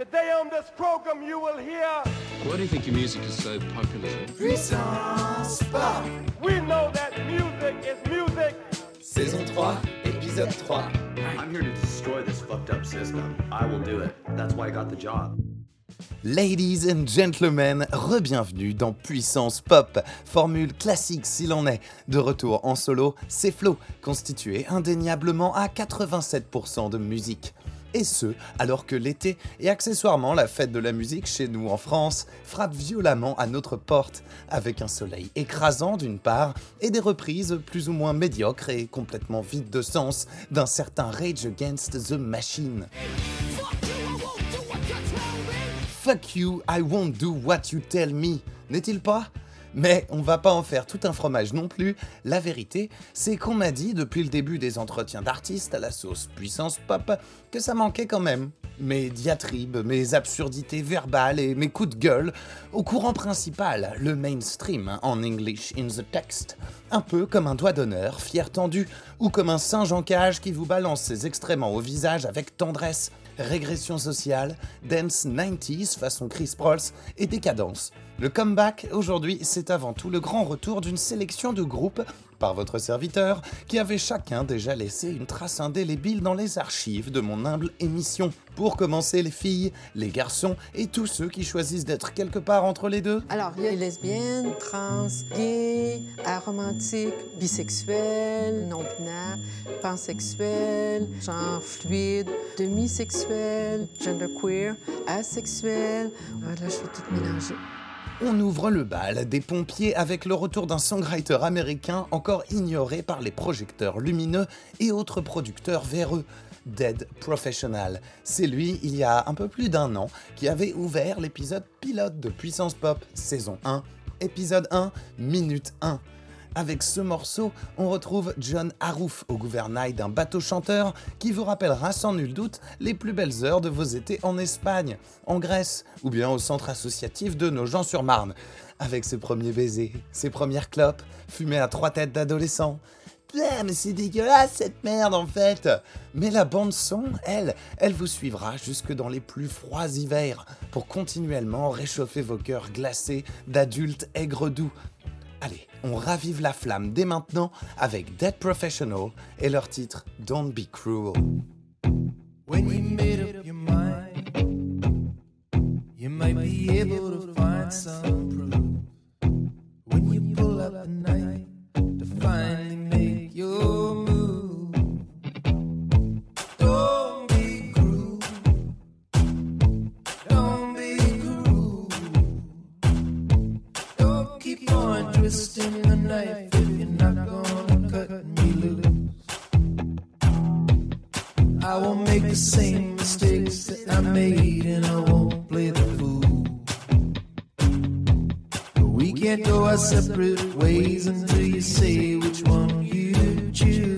Today on this program you will hear Why do you think your music is so popular? Puissance Pop We know that music is music Saison 3, épisode 3 I'm here to destroy this fucked up system. I will do it. That's why I got the job. Ladies and gentlemen, re-bienvenue dans Puissance Pop, formule classique s'il en est. De retour en solo, c'est Flo, constitué indéniablement à 87% de musique. Et ce, alors que l'été et accessoirement la fête de la musique chez nous en France frappe violemment à notre porte, avec un soleil écrasant d'une part et des reprises plus ou moins médiocres et complètement vides de sens d'un certain Rage Against the Machine. Fuck you, I won't do what you tell me, n'est-il pas mais on va pas en faire tout un fromage non plus. La vérité, c'est qu'on m'a dit depuis le début des entretiens d'artistes à la sauce puissance pop que ça manquait quand même. Mes diatribes, mes absurdités verbales et mes coups de gueule au courant principal, le mainstream en English in the text. Un peu comme un doigt d'honneur, fier tendu, ou comme un singe en cage qui vous balance ses extrêmement au visage avec tendresse régression sociale, dance 90s façon Chris Prolls et décadence. Le comeback aujourd'hui, c'est avant tout le grand retour d'une sélection de groupes par votre serviteur qui avait chacun déjà laissé une trace indélébile dans les archives de mon humble émission. Pour commencer, les filles, les garçons et tous ceux qui choisissent d'être quelque part entre les deux. Alors, il y a lesbiennes, trans, gays, aromantiques, bisexuels, non-binaires, pansexuels, genre fluide, demisexuels, genderqueer, asexuels. Voilà, je vais tout mélanger. On ouvre le bal des pompiers avec le retour d'un songwriter américain encore ignoré par les projecteurs lumineux et autres producteurs véreux. Dead Professional. C'est lui, il y a un peu plus d'un an, qui avait ouvert l'épisode pilote de Puissance Pop, saison 1, épisode 1, minute 1. Avec ce morceau, on retrouve John Harouf au gouvernail d'un bateau chanteur qui vous rappellera sans nul doute les plus belles heures de vos étés en Espagne, en Grèce ou bien au centre associatif de Nogent-sur-Marne. Avec ses premiers baisers, ses premières clopes, fumées à trois têtes d'adolescents. Putain, mais c'est dégueulasse cette merde en fait Mais la bande son, elle, elle vous suivra jusque dans les plus froids hivers pour continuellement réchauffer vos cœurs glacés d'adultes aigres doux. Allez, on ravive la flamme dès maintenant avec Dead Professional et leur titre Don't Be Cruel. Made, and I won't play the fool. We can't go our separate ways until you say which one you choose.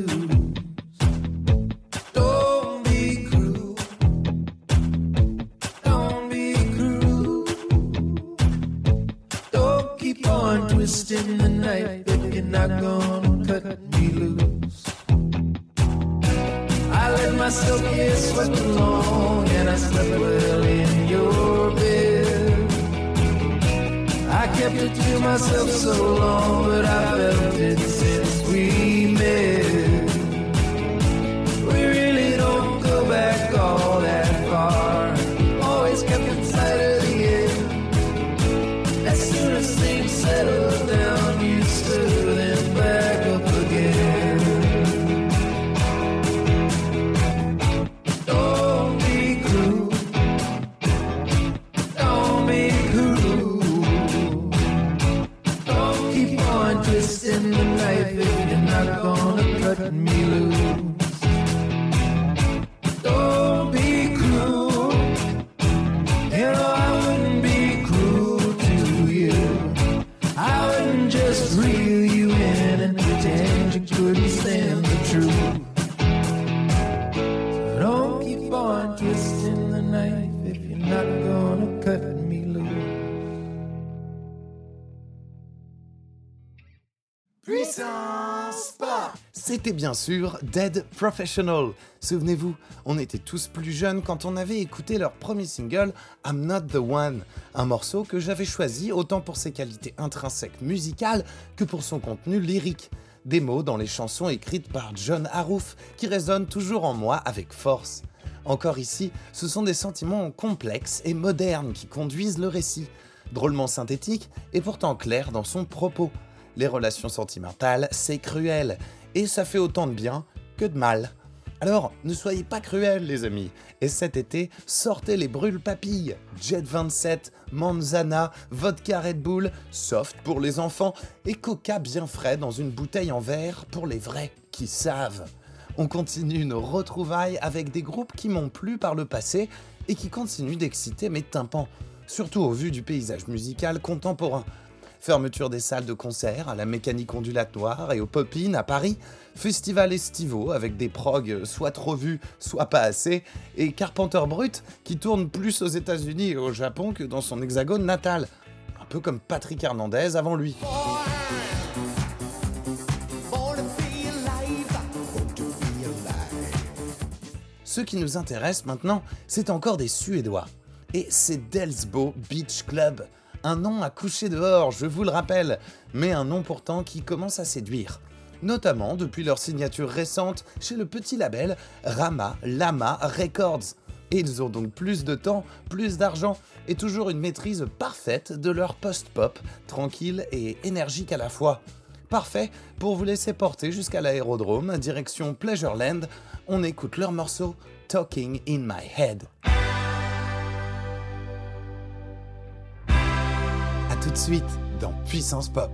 C'était bien sûr Dead Professional. Souvenez-vous, on était tous plus jeunes quand on avait écouté leur premier single I'm Not the One, un morceau que j'avais choisi autant pour ses qualités intrinsèques musicales que pour son contenu lyrique. Des mots dans les chansons écrites par John Harouf qui résonnent toujours en moi avec force. Encore ici, ce sont des sentiments complexes et modernes qui conduisent le récit, drôlement synthétique et pourtant clair dans son propos. Les relations sentimentales, c'est cruel, et ça fait autant de bien que de mal. Alors, ne soyez pas cruels, les amis. Et cet été, sortez les brûle-papilles. Jet 27, Manzana, vodka Red Bull, soft pour les enfants et coca bien frais dans une bouteille en verre pour les vrais qui savent. On continue nos retrouvailles avec des groupes qui m'ont plu par le passé et qui continuent d'exciter mes tympans, surtout au vu du paysage musical contemporain. Fermeture des salles de concert à la mécanique ondulatoire et au Pop-In à Paris, festival estivaux avec des progs soit trop vus, soit pas assez, et Carpenter Brut qui tourne plus aux États-Unis et au Japon que dans son hexagone natal. Un peu comme Patrick Hernandez avant lui. Ce qui nous intéresse maintenant, c'est encore des Suédois. Et c'est Delsbo Beach Club. Un nom à coucher dehors, je vous le rappelle, mais un nom pourtant qui commence à séduire. Notamment depuis leur signature récente chez le petit label Rama Lama Records. Et ils ont donc plus de temps, plus d'argent et toujours une maîtrise parfaite de leur post-pop, tranquille et énergique à la fois. Parfait pour vous laisser porter jusqu'à l'aérodrome, direction Pleasureland. On écoute leur morceau Talking in My Head. Suite dans Puissance Pop.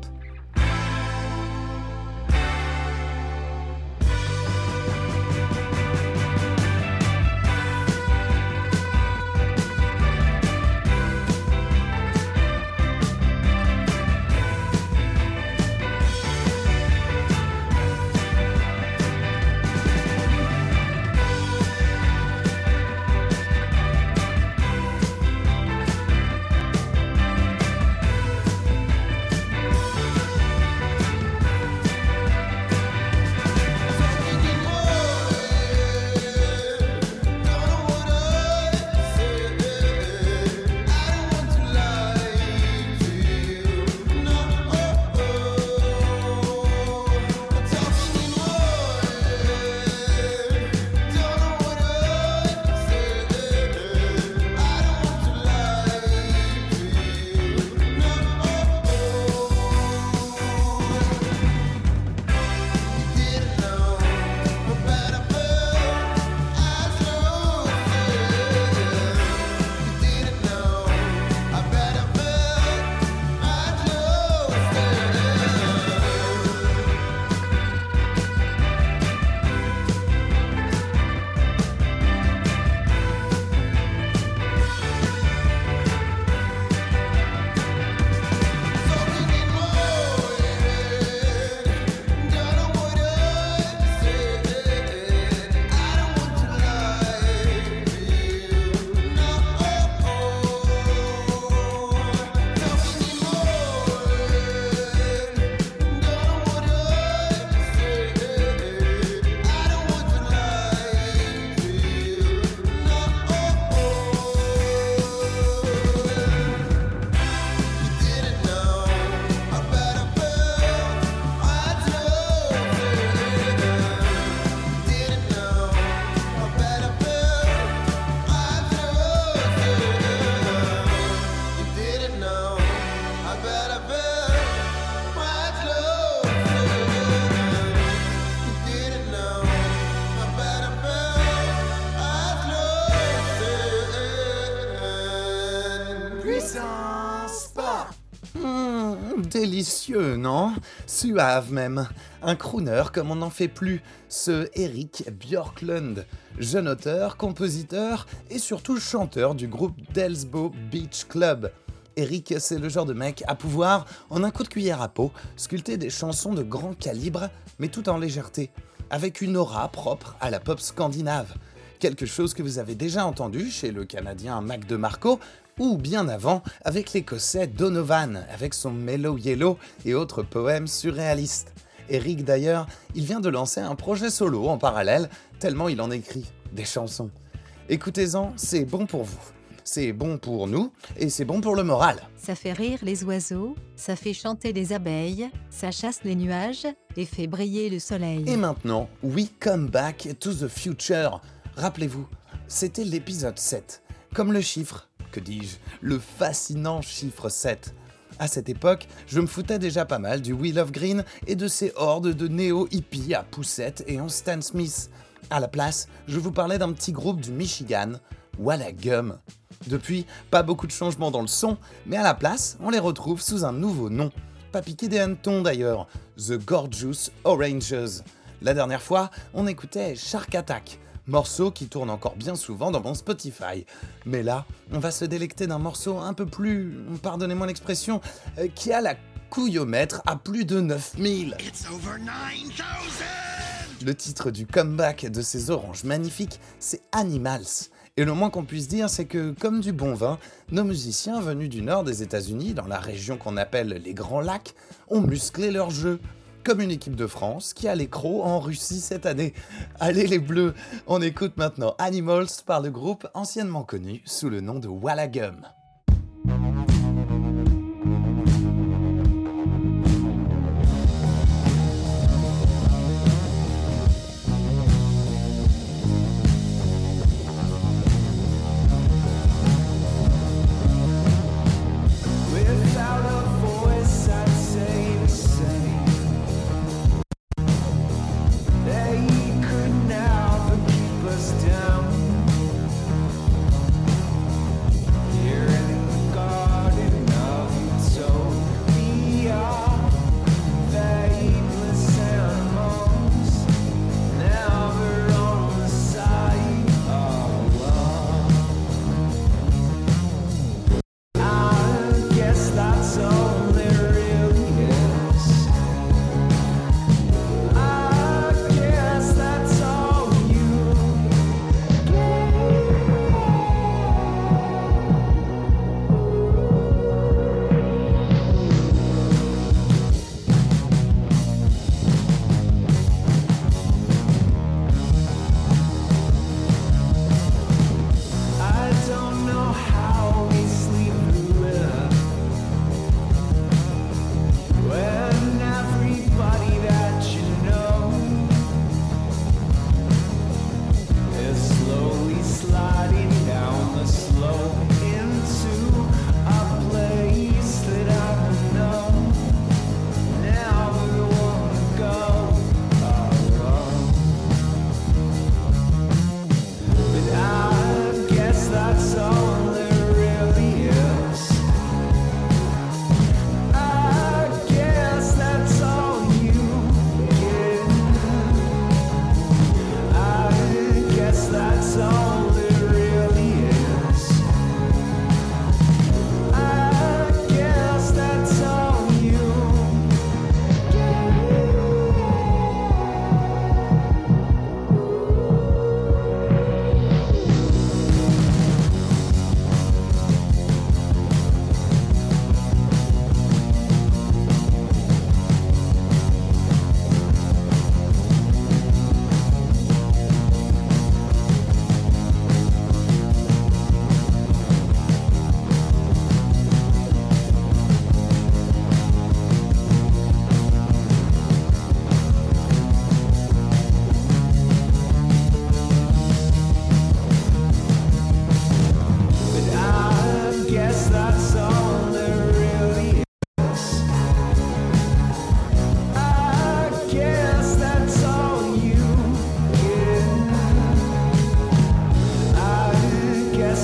Délicieux, non? Suave même. Un crooner comme on n'en fait plus. Ce Eric Björklund, jeune auteur, compositeur et surtout chanteur du groupe Delsbo Beach Club. Eric, c'est le genre de mec à pouvoir, en un coup de cuillère à peau, sculpter des chansons de grand calibre, mais tout en légèreté, avec une aura propre à la pop scandinave. Quelque chose que vous avez déjà entendu chez le Canadien Mac DeMarco, ou bien avant avec l'Écossais Donovan, avec son Mellow Yellow et autres poèmes surréalistes. Eric d'ailleurs, il vient de lancer un projet solo en parallèle, tellement il en écrit des chansons. Écoutez-en, c'est bon pour vous. C'est bon pour nous et c'est bon pour le moral. Ça fait rire les oiseaux, ça fait chanter les abeilles, ça chasse les nuages et fait briller le soleil. Et maintenant, we come back to the future. Rappelez-vous, c'était l'épisode 7. Comme le chiffre, que dis-je, le fascinant chiffre 7. À cette époque, je me foutais déjà pas mal du Wheel of Green et de ces hordes de néo-hippies à poussette et en Stan Smith. À la place, je vous parlais d'un petit groupe du Michigan, Walla Gum. Depuis, pas beaucoup de changements dans le son, mais à la place, on les retrouve sous un nouveau nom. Pas piqué des hannetons d'ailleurs, The Gorgeous Oranges. La dernière fois, on écoutait Shark Attack, morceau qui tourne encore bien souvent dans mon Spotify. Mais là, on va se délecter d'un morceau un peu plus, pardonnez-moi l'expression, euh, qui a la couillomètre à plus de 9000. Le titre du comeback de ces oranges magnifiques, c'est Animals. Et le moins qu'on puisse dire, c'est que, comme du bon vin, nos musiciens venus du nord des États-Unis, dans la région qu'on appelle les Grands Lacs, ont musclé leur jeu. Comme une équipe de France qui a les en Russie cette année. Allez les bleus, on écoute maintenant Animals par le groupe anciennement connu sous le nom de Wallagum.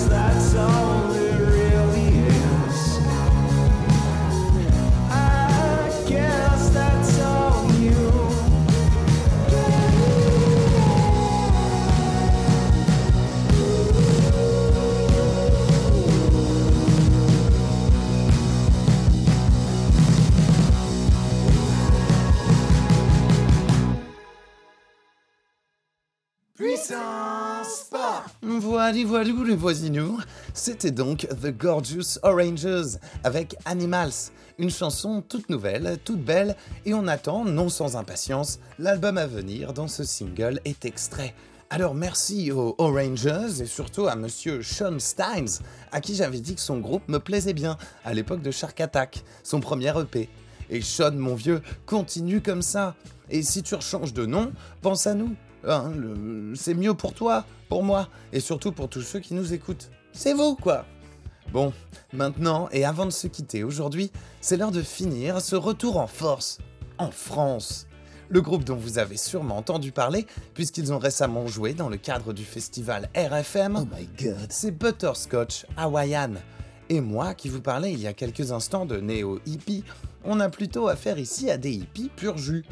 That's all voilou les voisinous, c'était donc The Gorgeous Oranges avec Animals, une chanson toute nouvelle, toute belle, et on attend, non sans impatience, l'album à venir dont ce single est extrait. Alors merci aux Orangers et surtout à monsieur Sean Steins, à qui j'avais dit que son groupe me plaisait bien à l'époque de Shark Attack, son premier EP. Et Sean, mon vieux, continue comme ça. Et si tu rechanges de nom, pense à nous. Hein, c'est mieux pour toi, pour moi, et surtout pour tous ceux qui nous écoutent. C'est vous, quoi. Bon, maintenant, et avant de se quitter aujourd'hui, c'est l'heure de finir ce retour en force, en France. Le groupe dont vous avez sûrement entendu parler, puisqu'ils ont récemment joué dans le cadre du festival RFM, Oh my god. c'est Butterscotch Hawaiian. Et moi, qui vous parlais il y a quelques instants de néo-hippie, on a plutôt affaire ici à des hippies pur jus.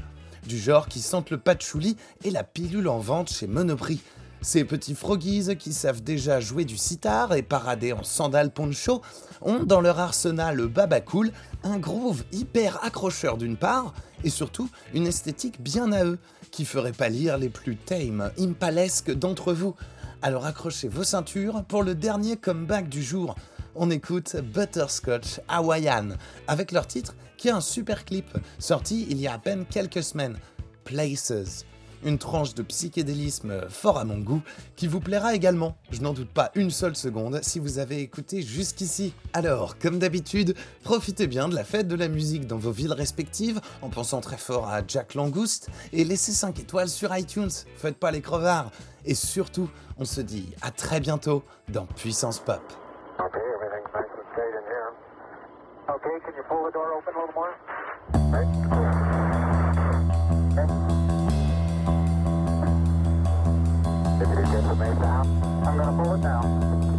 Du genre qui sentent le patchouli et la pilule en vente chez Monoprix. Ces petits froggies qui savent déjà jouer du sitar et parader en sandales poncho ont dans leur arsenal baba cool un groove hyper accrocheur d'une part et surtout une esthétique bien à eux qui ferait pâlir les plus tame, impalesques d'entre vous. Alors accrochez vos ceintures pour le dernier comeback du jour. On écoute Butterscotch Hawaiian avec leur titre qui a un super clip sorti il y a à peine quelques semaines. Places. Une tranche de psychédélisme fort à mon goût qui vous plaira également. Je n'en doute pas une seule seconde si vous avez écouté jusqu'ici. Alors, comme d'habitude, profitez bien de la fête de la musique dans vos villes respectives en pensant très fort à Jack Langouste et laissez 5 étoiles sur iTunes. Faites pas les crevards. Et surtout, on se dit à très bientôt dans Puissance Pop. Okay, can you pull the door open a little more? Right. Okay. If you get the main down, I'm gonna pull it down.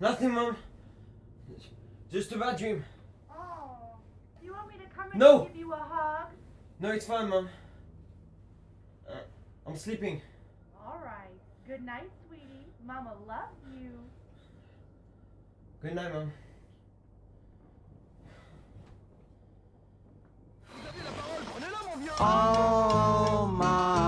Nothing, mom. Just a bad dream. Oh. Do you want me to come and no. give you a hug? No, it's fine, mom. Uh, I'm sleeping. All right. Good night, sweetie. Mama loves you. Good night, mom. Oh, my.